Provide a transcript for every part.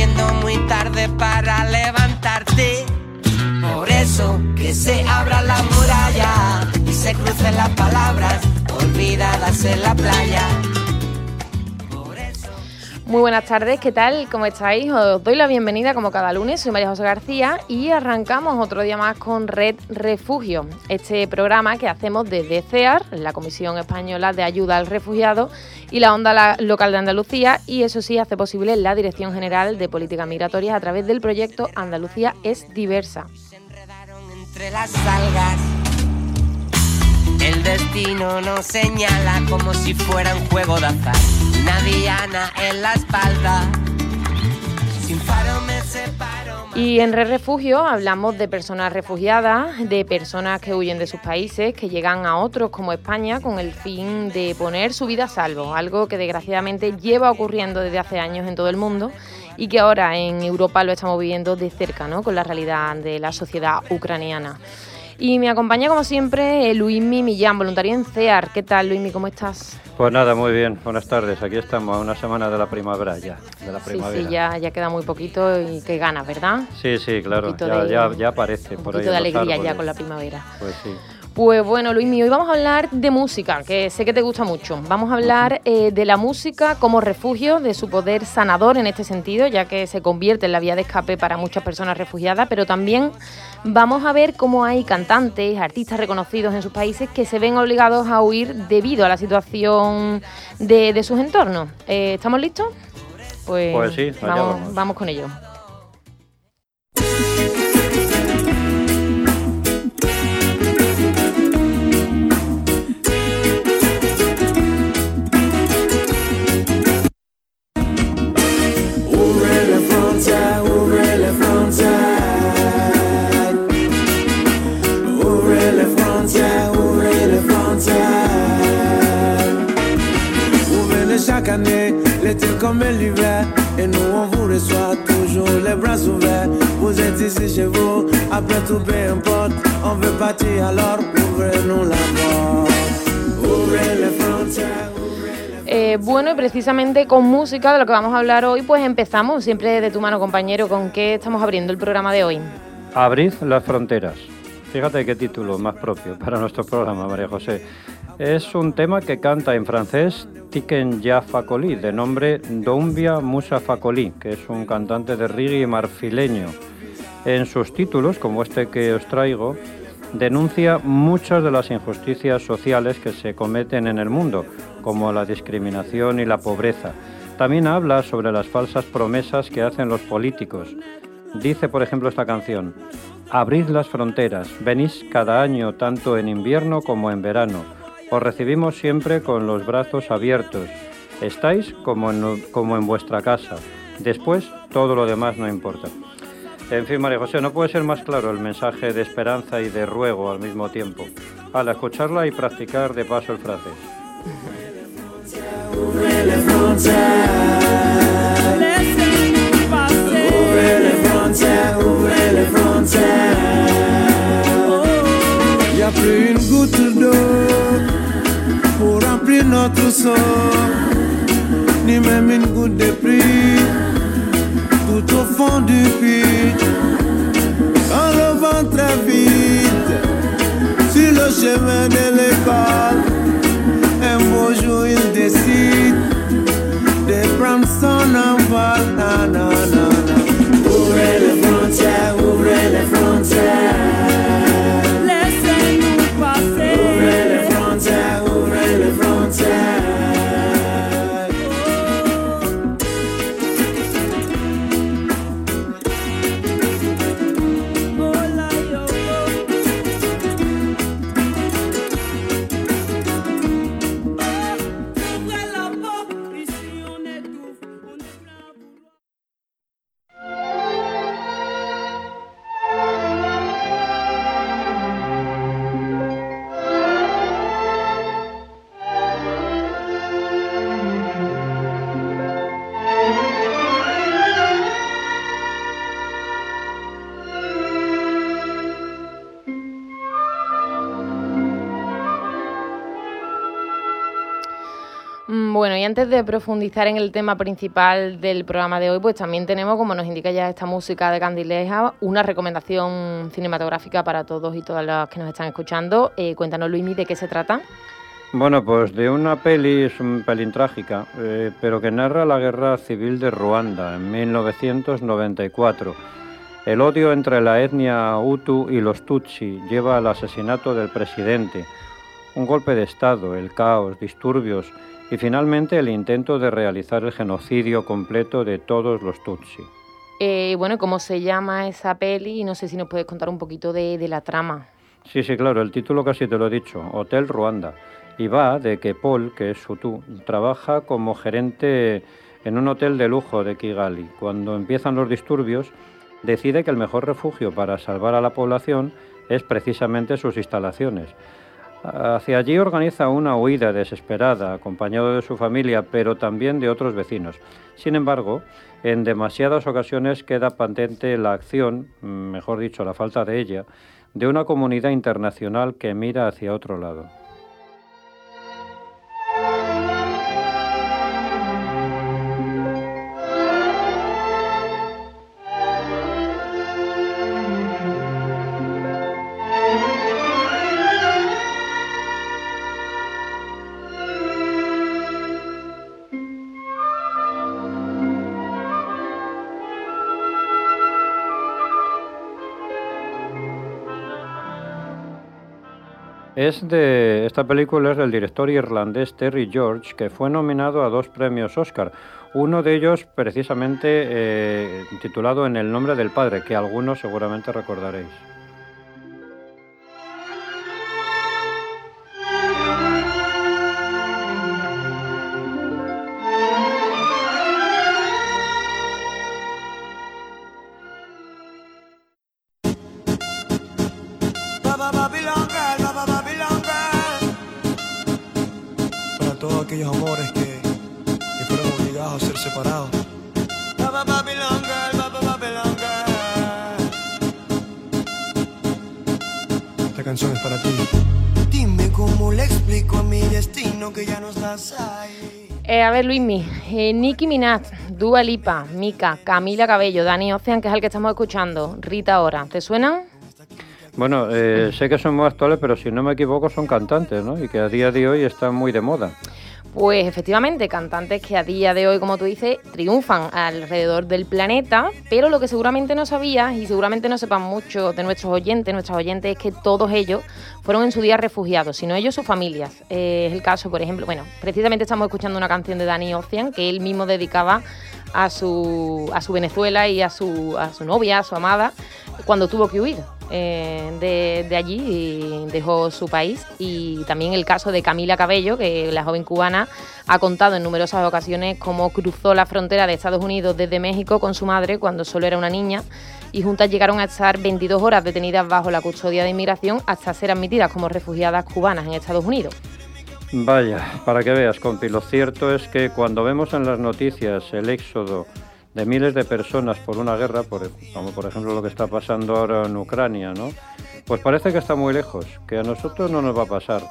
haciendo muy tarde para levantarte. Por eso que se abra la muralla y se crucen las palabras olvidadas en la playa. Muy buenas tardes, ¿qué tal? ¿Cómo estáis? Os doy la bienvenida como cada lunes, soy María José García y arrancamos otro día más con Red Refugio, este programa que hacemos desde CEAR, la Comisión Española de Ayuda al Refugiado y la Onda Local de Andalucía y eso sí hace posible la Dirección General de Políticas Migratorias a través del proyecto Andalucía es diversa. entre las el destino nos señala como si fuera un juego de azar. Una diana en la espalda. Sin faro me separo. Y en Red Refugio hablamos de personas refugiadas, de personas que huyen de sus países, que llegan a otros como España con el fin de poner su vida a salvo, algo que desgraciadamente lleva ocurriendo desde hace años en todo el mundo y que ahora en Europa lo estamos viviendo de cerca, ¿no? con la realidad de la sociedad ucraniana. Y me acompaña, como siempre, Luismi Millán, voluntario en CEAR. ¿Qué tal, Luismi? ¿Cómo estás? Pues nada, muy bien. Buenas tardes. Aquí estamos, a una semana de la primavera ya. De la primavera. Sí, sí, ya, ya queda muy poquito y qué ganas, ¿verdad? Sí, sí, claro. Ya, ya, ya, aparece por ahí. Un poquito de alegría ya con la primavera. Pues sí. Pues bueno, Luismi, hoy vamos a hablar de música, que sé que te gusta mucho. Vamos a hablar eh, de la música como refugio, de su poder sanador en este sentido, ya que se convierte en la vía de escape para muchas personas refugiadas, pero también vamos a ver cómo hay cantantes, artistas reconocidos en sus países que se ven obligados a huir debido a la situación de, sus entornos. Eh, ¿Estamos listos? Pues, pues sí, vamos, vamos con ello. Precisamente con música, de lo que vamos a hablar hoy, pues empezamos siempre de tu mano, compañero. ¿Con qué estamos abriendo el programa de hoy? Abrid las fronteras. Fíjate qué título más propio para nuestro programa, María José. Es un tema que canta en francés Tiken Ya de nombre Doumbia Musa Fakoli, que es un cantante de reggae marfileño. En sus títulos, como este que os traigo, denuncia muchas de las injusticias sociales que se cometen en el mundo, como la discriminación y la pobreza. También habla sobre las falsas promesas que hacen los políticos. Dice, por ejemplo, esta canción, Abrid las fronteras, venís cada año tanto en invierno como en verano os recibimos siempre con los brazos abiertos. Estáis como en, vuestra casa. Después, todo lo demás no importa. En fin, María José, no puede ser más claro el mensaje de esperanza y de ruego al mismo tiempo. Al escucharla y practicar de paso el francés. Ouvrez les frontières. Laissez-nous passer. Ouvrez les frontières, ouvrez les frontières. Y a plus une goutte d'eau pour remplir notre sort, ni même une goutte de pluie tout au fond du puits. Quand levant très vite sur le chemin de l'école beau jour, il décide de prendre son envol. Ouvrez les frontières, ouvrez les frontières. Bueno, y antes de profundizar en el tema principal del programa de hoy, pues también tenemos, como nos indica ya esta música de Candileja, una recomendación cinematográfica para todos y todas las que nos están escuchando. Eh, cuéntanos, Luismi, ¿de qué se trata? Bueno, pues de una peli, es un pelín trágica, eh, pero que narra la guerra civil de Ruanda en 1994. El odio entre la etnia Hutu y los Tutsi lleva al asesinato del presidente, un golpe de Estado, el caos, disturbios y finalmente el intento de realizar el genocidio completo de todos los Tutsi. Eh, bueno, ¿cómo se llama esa peli? No sé si nos puedes contar un poquito de, de la trama. Sí, sí, claro, el título casi te lo he dicho, Hotel Ruanda y va de que Paul, que es Hutu, trabaja como gerente en un hotel de lujo de Kigali. Cuando empiezan los disturbios, decide que el mejor refugio para salvar a la población es precisamente sus instalaciones. Hacia allí organiza una huida desesperada, acompañado de su familia, pero también de otros vecinos. Sin embargo, en demasiadas ocasiones queda patente la acción, mejor dicho, la falta de ella, de una comunidad internacional que mira hacia otro lado. Es de esta película es del director irlandés Terry George, que fue nominado a dos premios Oscar. Uno de ellos precisamente eh, titulado En el nombre del padre, que algunos seguramente recordaréis. Luismi, eh, Nicki Minaj, Dua Lipa, Mika, Camila Cabello, Dani Ocean, que es el que estamos escuchando, Rita Ora, ¿te suenan? Bueno, eh, sé que son muy actuales, pero si no me equivoco son cantantes, ¿no? Y que a día de hoy están muy de moda. Pues efectivamente, cantantes que a día de hoy, como tú dices, triunfan alrededor del planeta, pero lo que seguramente no sabías y seguramente no sepan mucho de nuestros oyentes, nuestros oyentes, es que todos ellos fueron en su día refugiados, sino ellos sus familias. Eh, es el caso, por ejemplo, bueno, precisamente estamos escuchando una canción de Danny Ocean que él mismo dedicaba a su, a su Venezuela y a su, a su novia, a su amada, cuando tuvo que huir. Eh, de, allí y dejó su país. Y también el caso de Camila Cabello, que la joven cubana ha contado en numerosas ocasiones cómo cruzó la frontera de Estados Unidos desde México con su madre cuando solo era una niña y juntas llegaron a estar 22 horas detenidas bajo la custodia de inmigración hasta ser admitidas como refugiadas cubanas en Estados Unidos. Vaya, para que veas, compi, lo cierto es que cuando vemos en las noticias el éxodo de miles de personas por una guerra, por, como por ejemplo lo que está pasando ahora en Ucrania, ¿no? Pues parece que está muy lejos, que a nosotros no nos va a pasar.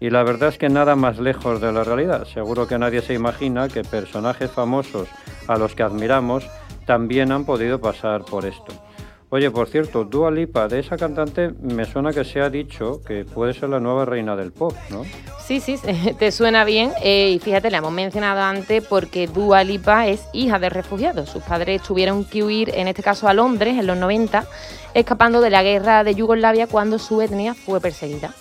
Y la verdad es que nada más lejos de la realidad. Seguro que nadie se imagina que personajes famosos a los que admiramos también han podido pasar por esto. Oye, por cierto, Dua Lipa, de esa cantante me suena que se ha dicho que puede ser la nueva reina del pop, ¿no? Sí, sí, te suena bien. Eh, y fíjate, la hemos mencionado antes porque Dua Lipa es hija de refugiados. Sus padres tuvieron que huir, en este caso a Londres, en los 90, escapando de la guerra de Yugoslavia cuando su etnia fue perseguida.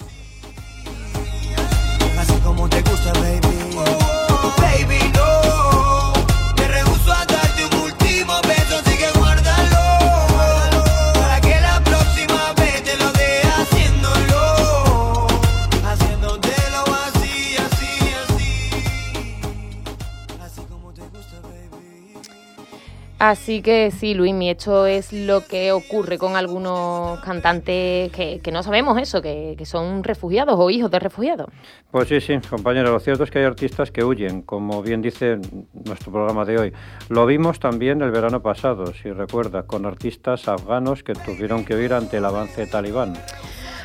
Así que sí, Luismi, esto es lo que ocurre con algunos cantantes que, no sabemos eso, que, son refugiados o hijos de refugiados. Pues sí, sí, compañero, lo cierto es que hay artistas que huyen, como bien dice nuestro programa de hoy. Lo vimos también el verano pasado, si recuerda, con artistas afganos que tuvieron que huir ante el avance talibán.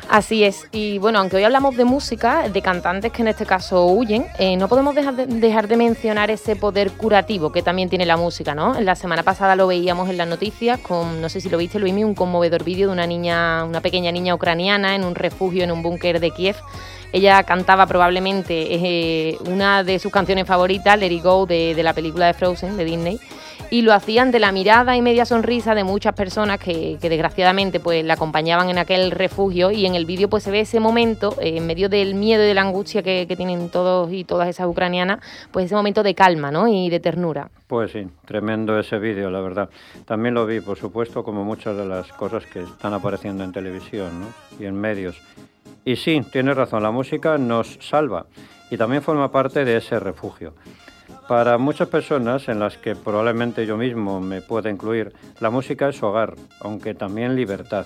Así es, y bueno, aunque hoy hablamos de música, de cantantes que en este caso huyen, eh, no podemos dejar de, dejar de, mencionar ese poder curativo que también tiene la música, ¿no? La semana pasada lo veíamos en las noticias con, no sé si lo viste, Luismi, un conmovedor vídeo de una niña, una pequeña niña ucraniana en un refugio en un búnker de Kiev. Ella cantaba probablemente eh, una de sus canciones favoritas, Let It Go, de, de la película de Frozen, de Disney y lo hacían de la mirada y media sonrisa de muchas personas que, desgraciadamente pues la acompañaban en aquel refugio y en el vídeo pues se ve ese momento eh, en medio del miedo y de la angustia que, tienen todos y todas esas ucranianas pues ese momento de calma ¿no? y de ternura. Pues sí, tremendo ese vídeo, la verdad. También lo vi, por supuesto, como muchas de las cosas que están apareciendo en televisión y en medios. Y sí, tienes razón, la música nos salva y también forma parte de ese refugio. Para muchas personas, en las que probablemente yo mismo me pueda incluir, la música es hogar, aunque también libertad.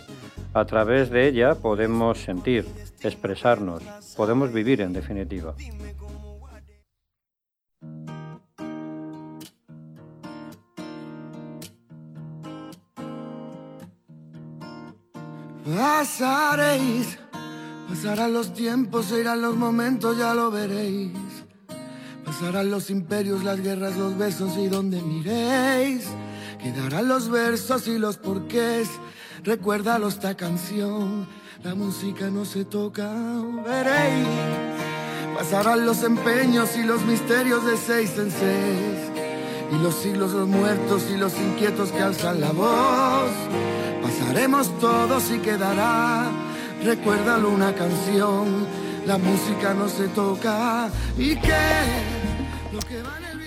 A través de ella podemos sentir, expresarnos, podemos vivir en definitiva. Pasaréis, pasarán los tiempos, irán los momentos, ya lo veréis. Pasarán los imperios, las guerras, los besos y donde miréis. Quedarán los versos y los porqués. Recuérdalo esta canción. La música no se toca, veréis. Pasarán los empeños y los misterios de seis en seis. Y los siglos, los muertos y los inquietos que alzan la voz. Pasaremos todos y quedará. Recuérdalo una canción la música no se toca y qué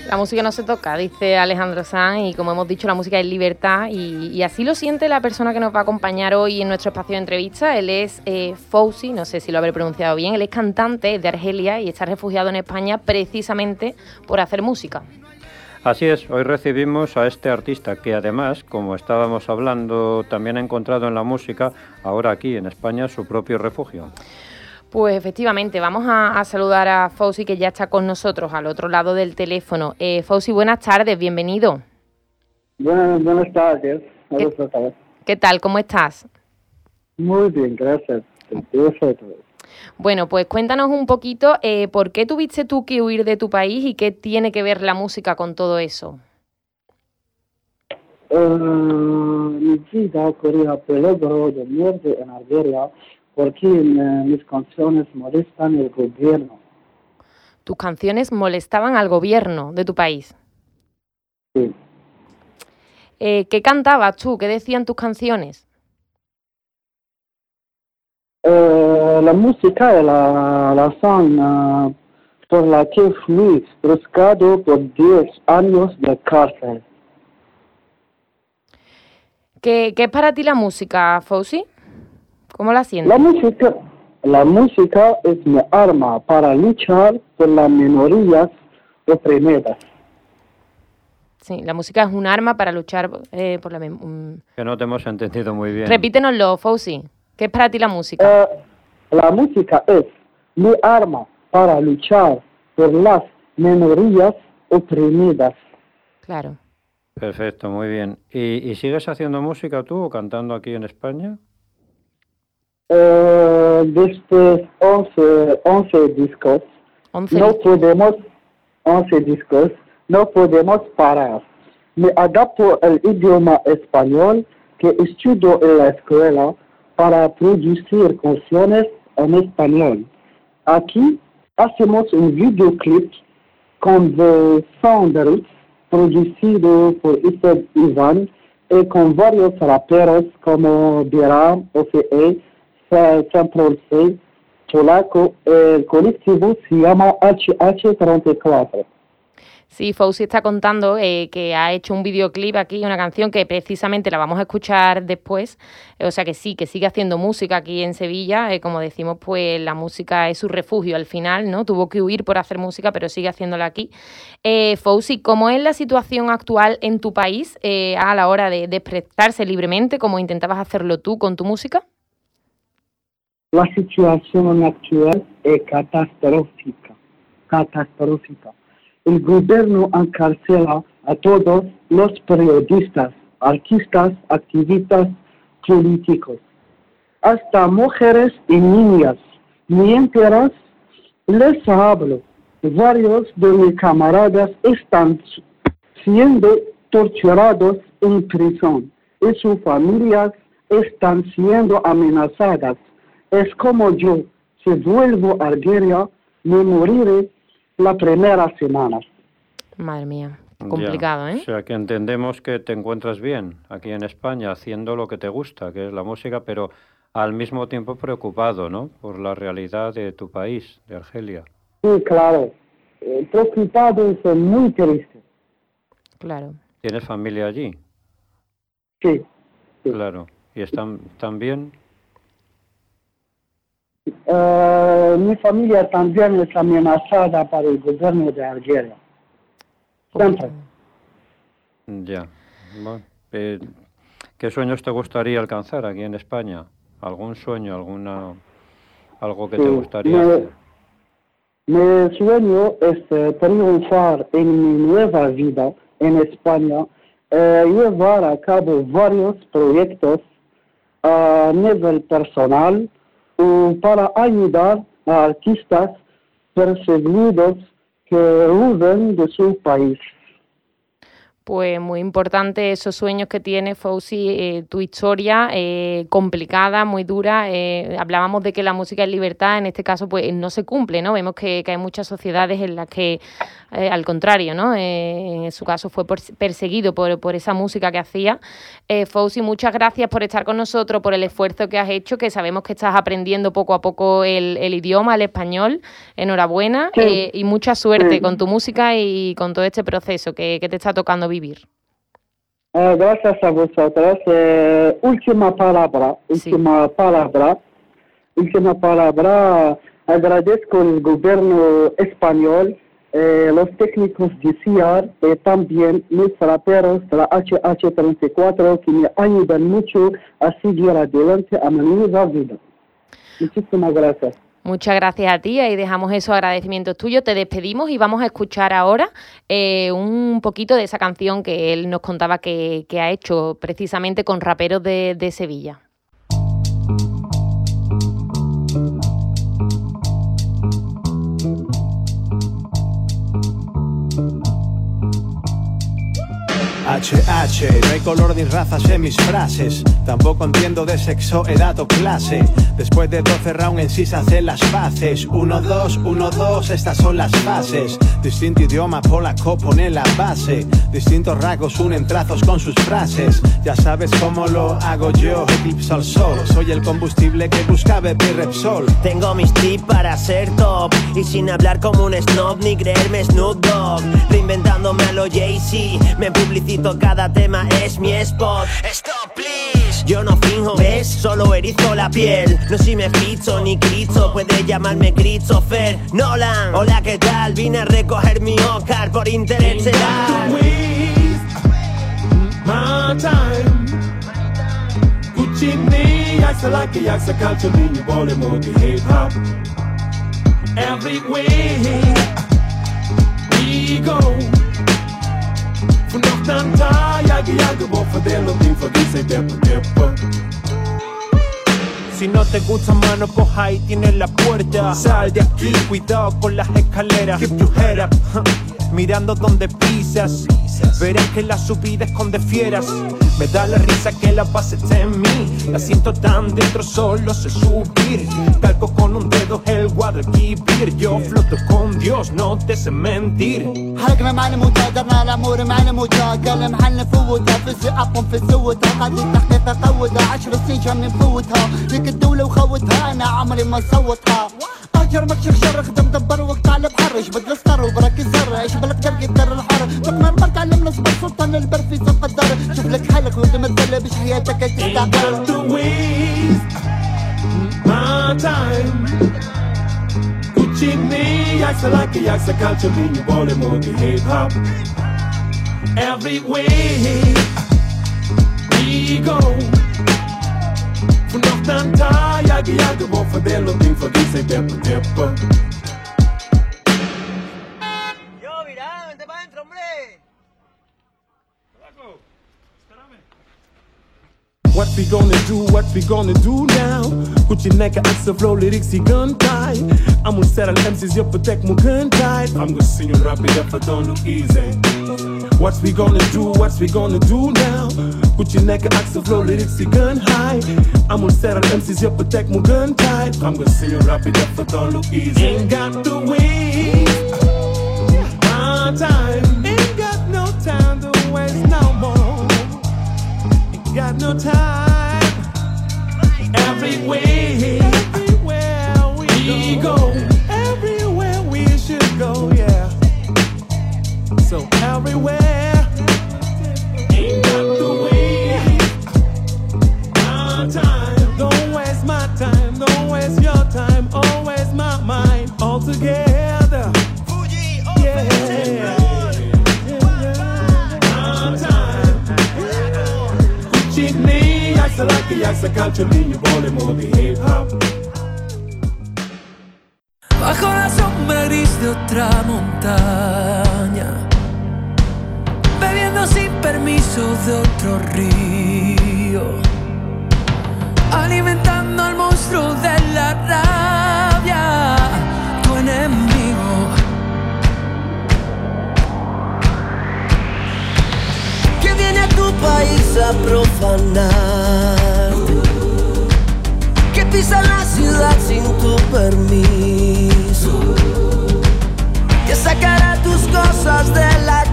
la música no se toca, dice Alejandro Sanz, y como hemos dicho, la música es libertad, y, así lo siente la persona que nos va a acompañar hoy en nuestro espacio de entrevista. Él es eh, Fousi, no sé si lo habré pronunciado bien, él es cantante de Argelia y está refugiado en España precisamente por hacer música. Así es, hoy recibimos a este artista que además, como estábamos hablando, también ha encontrado en la música, ahora aquí en España, su propio refugio. Pues efectivamente, vamos a, saludar a Fauci que ya está con nosotros al otro lado del teléfono. Eh, Fauci, buenas tardes, bienvenido. Buenas, buenas tardes. ¿Qué, tal? ¿Cómo estás? Muy bien, gracias. Bueno, pues cuéntanos un poquito eh, por qué tuviste tú que huir de tu país y qué tiene que ver la música con todo eso. Eh, mi vida corría peligro de muerte en Algeria porque mis canciones molestan al gobierno. ¿Tus canciones molestaban al gobierno de tu país? Sí. Eh, ¿Qué cantabas tú? ¿Qué decían tus canciones? Eh, la música de la razón uh, por la que fui buscado por 10 años de cárcel. ¿Qué, ¿Qué, es para ti la música, Fauci? ¿Cómo la sientes? La música, la música es mi arma para luchar por las minorías oprimidas. Sí, la música es un arma para luchar eh, por la... Um... Que no te hemos entendido muy bien. Repítenoslo, Fauci. ¿Qué es para ti la música? Eh, la música es mi arma para luchar por las minorías oprimidas. Claro. Perfecto, muy bien. ¿Y, ¿Y, sigues haciendo música tú o cantando aquí en España? Eh, después 11, 11 discos, no podemos, 11 discos, no podemos parar. Me adapto al idioma español que estudio en la escuela para producir canciones en español. Aquí hacemos un videoclip con The Sounders producido por Isaac Ivan y con varios raperos como Dira, OCE, Central C, Cholaco, el colectivo se llama HH34. Sí, Fauci está contando eh, que ha hecho un videoclip aquí, una canción que precisamente la vamos a escuchar después. o sea que sí, que sigue haciendo música aquí en Sevilla. Eh, como decimos, pues la música es su refugio al final, ¿no? Tuvo que huir por hacer música, pero sigue haciéndola aquí. Eh, Fauci, ¿cómo es la situación actual en tu país eh, a la hora de, de expresarse libremente, como intentabas hacerlo tú con tu música? La situación actual es catastrófica. catastrófica. El gobierno encarcela a todos los periodistas, artistas, activistas políticos. hasta mujeres y niñas. Mientras les hablo, varios de mis camaradas están siendo torturados en prisión y sus familias están siendo amenazadas. Es como yo, si vuelvo a Algeria, me moriré la primera semana. Madre mía, complicado, ¿eh? O sea, que entendemos que te encuentras bien aquí en España haciendo lo que te gusta, que es la música, pero al mismo tiempo preocupado, ¿no? Por la realidad de tu país, de Argelia. Sí, claro. Eh, preocupado y muy triste. Claro. ¿Tienes familia allí? Sí. Claro. ¿Y están, están bien? Eh, mi familia también es amenazada por el gobierno de Argelia. Siempre. Ya. Eh, ¿Qué sueños te gustaría alcanzar aquí en España? ¿Algún sueño, alguna algo que te gustaría hacer? Mi sueño es eh, triunfar en mi nueva vida en España, eh, llevar a cabo varios proyectos a nivel personal para ayudar a artistas perseguidos que huyen de su país pues muy importante esos sueños que tiene Fauci, eh, tu historia eh, complicada, muy dura. Eh, hablábamos de que la música es libertad, en este caso pues no se cumple, ¿no? Vemos que, hay muchas sociedades en las que, al contrario, ¿no? en su caso fue perseguido por, por, esa música que hacía. Fauci, muchas gracias por estar con nosotros, por el esfuerzo que has hecho, que sabemos que estás aprendiendo poco a poco el, idioma, el español. Enhorabuena y mucha suerte con tu música y con todo este proceso que, que te está tocando vivir. Eh, gracias a vosotros. Eh, última palabra, última palabra, última palabra. Agradezco al gobierno español, eh, los técnicos de CIAR y también mis raperos de la HH34 que me ayudan mucho a seguir adelante a mi nueva vida. Muchísimas gracias. Muchas gracias a ti, ahí dejamos esos agradecimientos tuyos, te despedimos y vamos a escuchar ahora eh, un poquito de esa canción que él nos contaba que, ha hecho precisamente con raperos de Sevilla. HH, no hay color ni razas en mis frases. Tampoco entiendo de sexo, edad o clase. Después de 12 rounds en sí se hacen las fases. 1, 2, 1, 2, estas son las fases. Distinto idioma, polaco pone la base. Distintos rasgos unen trazos con sus frases. Ya sabes cómo lo hago yo, eclipse al sol. Soy el combustible que busca beber Repsol. Tengo mis tips para ser top. Y sin hablar como un snob ni creerme Snoop. Reinventándome a lo Jay-Z. Me publicito cada tema es mi spot. Stop, please. Yo no finjo, ¿ves? Solo erizo la piel. No si me ficho ni Cristo, puede llamarme Christopher Nolan. Hola, ¿qué tal? Vine a recoger mi Oscar por interés My time. Cucini, yaksa like yaksa culture, you hip hop. Every way we go. Si no te gusta, mano, pues ahí tienes la puerta. Sal de aquí, cuidado con las escaleras. Keep your head up. Mirando donde pisas, verás que la subida esconde fieras. Me da la risa que la paz esté en mí. La siento tan dentro, solo sé subir. Calco con un dedo el Guadalquivir. Yo floto con Dios, no te sé mentir. حركنا مع الموتى درنا الأمور مع الموتى قال محل نفوتها في الزقاق في السوتها قد التحقيق قوتها عشر سنين شم نفوتها لك الدولة وخوتها أنا عمري ما صوتها اجر مكشر شر خدم دبر وقت على بحر إيش بدل ستار وبرك الزر إيش بلد قرقي الدر الحر تقمر برك علم مصدر سلطان البرفي القدر شوف لك حالك وانت مازال باش حياتك تستعبر My time Gucci me, yaksa like a yaksa culture mean you want it more hip hop Every way we go From north and tie, yagi yagi, more for them, looking for this, ain't that for we gonna do, what we gonna do now? Zijn flow, lyrics. I'm with settle MC's, je protect gun tight. I'm gonna sing you rap it up, but don't look easy. What we gonna do, what we gonna do now? Zijn flow, lyrics die gun high. I'm with settle MC's, je protect gun tight. I'm gonna sing you rap it up, but don't look easy. Ain't got to wait. My time. Ain't got no time to waste no more. Ain't got no time. Together. Yeah. My time. Cucini, yaksa laki, yaksa culture, you volemo di hip hop. Bajo la sombra gris de otra montaña, bebiendo sin permiso de otro río, alimentando a profanar, que pisa la ciudad sin tu permiso, que sacará tus cosas de la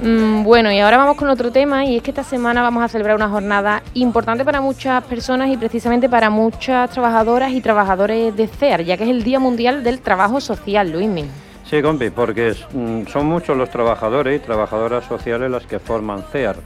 bueno, y ahora vamos con otro tema y es que esta semana vamos a celebrar una jornada importante para muchas personas y precisamente para muchas trabajadoras y trabajadores de CEAR, ya que es el Día Mundial del Trabajo Social, Luismi. Sí, compi, porque mm, son muchos los trabajadores y trabajadoras sociales las que forman CEAR.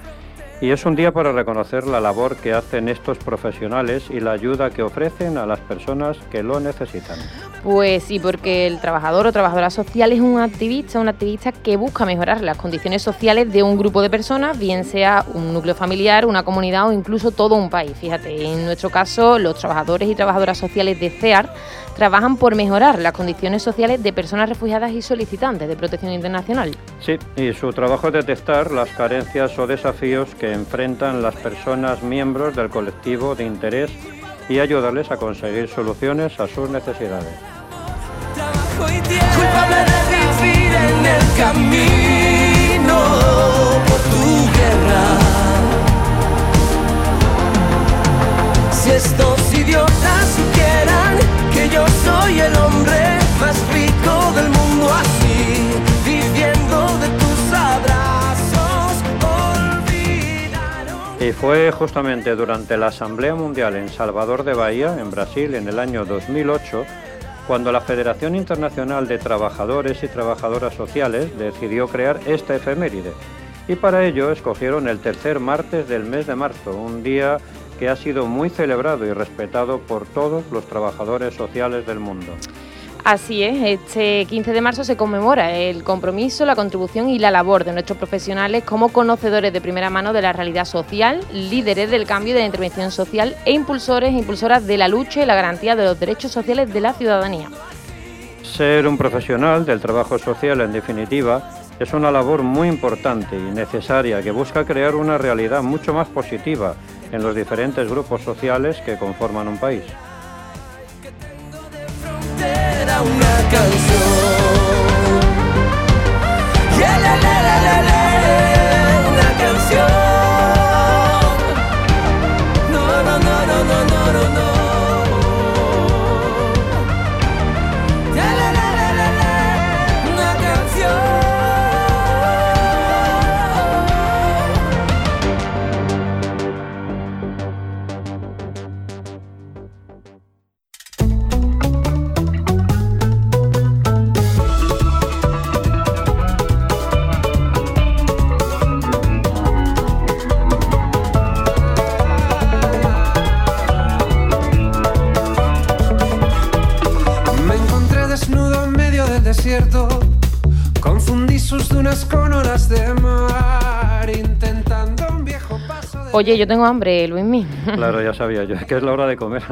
Y es un día para reconocer la labor que hacen estos profesionales y la ayuda que ofrecen a las personas que lo necesitan. Pues sí, porque el trabajador o trabajadora social es un activista, un activista que busca mejorar las condiciones sociales de un grupo de personas, bien sea un núcleo familiar, una comunidad o incluso todo un país. Fíjate, en nuestro caso, los trabajadores y trabajadoras sociales de CEAR trabajan por mejorar las condiciones sociales de personas refugiadas y solicitantes de protección internacional. Sí, y su trabajo es detectar las carencias o desafíos que enfrentan las personas miembros del colectivo de interés y ayudarles a conseguir soluciones a sus necesidades. Culpable de vivir en el camino por tu guerra. Si estos idiotas supieran que yo soy el hombre más rico del mundo Y fue justamente durante la Asamblea Mundial en Salvador de Bahía, en Brasil, en el año 2008, cuando la Federación Internacional de Trabajadores y Trabajadoras Sociales decidió crear esta efeméride. Y para ello escogieron el tercer martes del mes de marzo, un día que ha sido muy celebrado y respetado por todos los trabajadores sociales del mundo. Así es, este 15 de marzo se conmemora el compromiso, la contribución y la labor de nuestros profesionales como conocedores de primera mano de la realidad social, líderes del cambio y de la intervención social e impulsores e impulsoras de la lucha y la garantía de los derechos sociales de la ciudadanía. Ser un profesional del trabajo social, en definitiva, es una labor muy importante y necesaria que busca crear una realidad mucho más positiva en los diferentes grupos sociales que conforman un país. Era una canción. Oye, yo tengo hambre, Luismi. Claro, ya sabía yo, que es la hora de comer.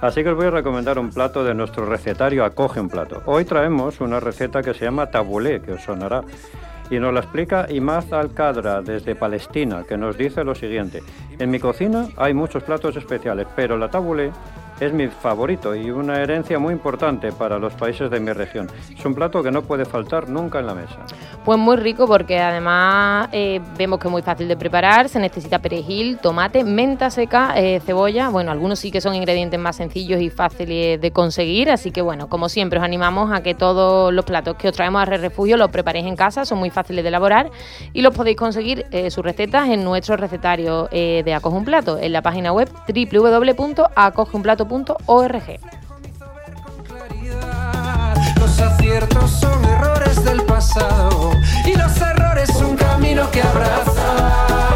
Así que os voy a recomendar un plato de nuestro recetario Acoge un plato. Hoy traemos una receta que se llama tabulé, que os sonará. Y nos la explica Imaz Alcadra desde Palestina, que nos dice lo siguiente. En mi cocina hay muchos platos especiales, pero la tabulé es mi favorito y una herencia muy importante para los países de mi región. Es un plato que no puede faltar nunca en la mesa. Pues muy rico porque además eh, vemos que es muy fácil de preparar, se necesita perejil, tomate, menta seca, eh, cebolla, bueno, algunos sí que son ingredientes más sencillos y fáciles de conseguir, así que bueno, como siempre os animamos a que todos los platos que os traemos a Re Refugio los preparéis en casa, son muy fáciles de elaborar y los podéis conseguir eh, sus recetas en nuestro recetario de Acoge un Plato, en la página web www.acogeunplato.com los aciertos son errores del pasado y los errores un camino que abraza.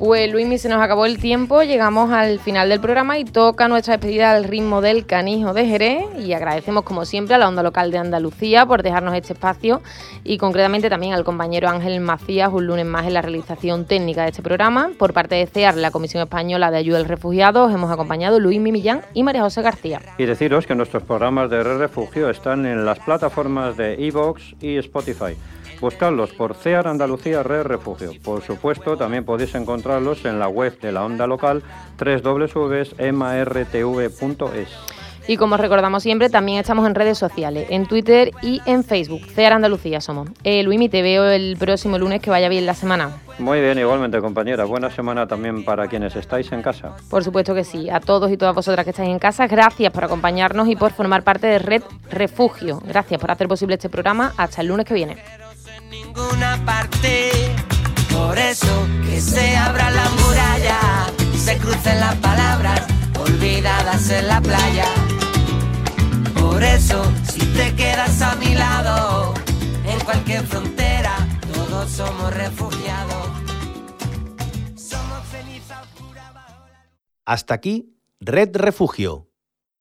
Pues Luismi, se nos acabó el tiempo, llegamos al final del programa y toca nuestra despedida al ritmo del canijo de Jerez y agradecemos como siempre a la onda local de Andalucía por dejarnos este espacio y concretamente también al compañero Ángel Macías un lunes más en la realización técnica de este programa. Por parte de CEAR, la Comisión Española de Ayuda al Refugiado, hemos acompañado Luismi Millán y María José García. Y deciros que nuestros programas de Refugio están en las plataformas de Evox y Spotify. Buscadlos por CEAR Andalucía Red Refugio. Por supuesto, también podéis encontrarlos en la web de la onda local www.martv.es. Y como recordamos siempre, también estamos en redes sociales, en Twitter y en Facebook. CEAR Andalucía somos. Eh, Luimi, te veo el próximo lunes, que vaya bien la semana. Muy bien, igualmente compañera. Buena semana también para quienes estáis en casa. Por supuesto que sí. A todos y todas vosotras que estáis en casa, gracias por acompañarnos y por formar parte de Red Refugio. Gracias por hacer posible este programa. Hasta el lunes que viene ninguna parte. Por eso que se abra la muralla se crucen las palabras olvidadas en la playa. Por eso, si te quedas a mi lado, en cualquier frontera, todos somos refugiados. Somos ceniza oscura Hasta aquí, Red Refugio,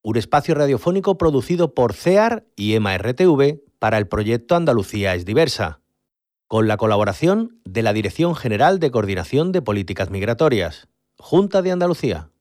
un espacio radiofónico producido por CEAR y EMA-RTV para el proyecto Andalucía es diversa con la colaboración de la Dirección General de Coordinación de Políticas Migratorias, Junta de Andalucía.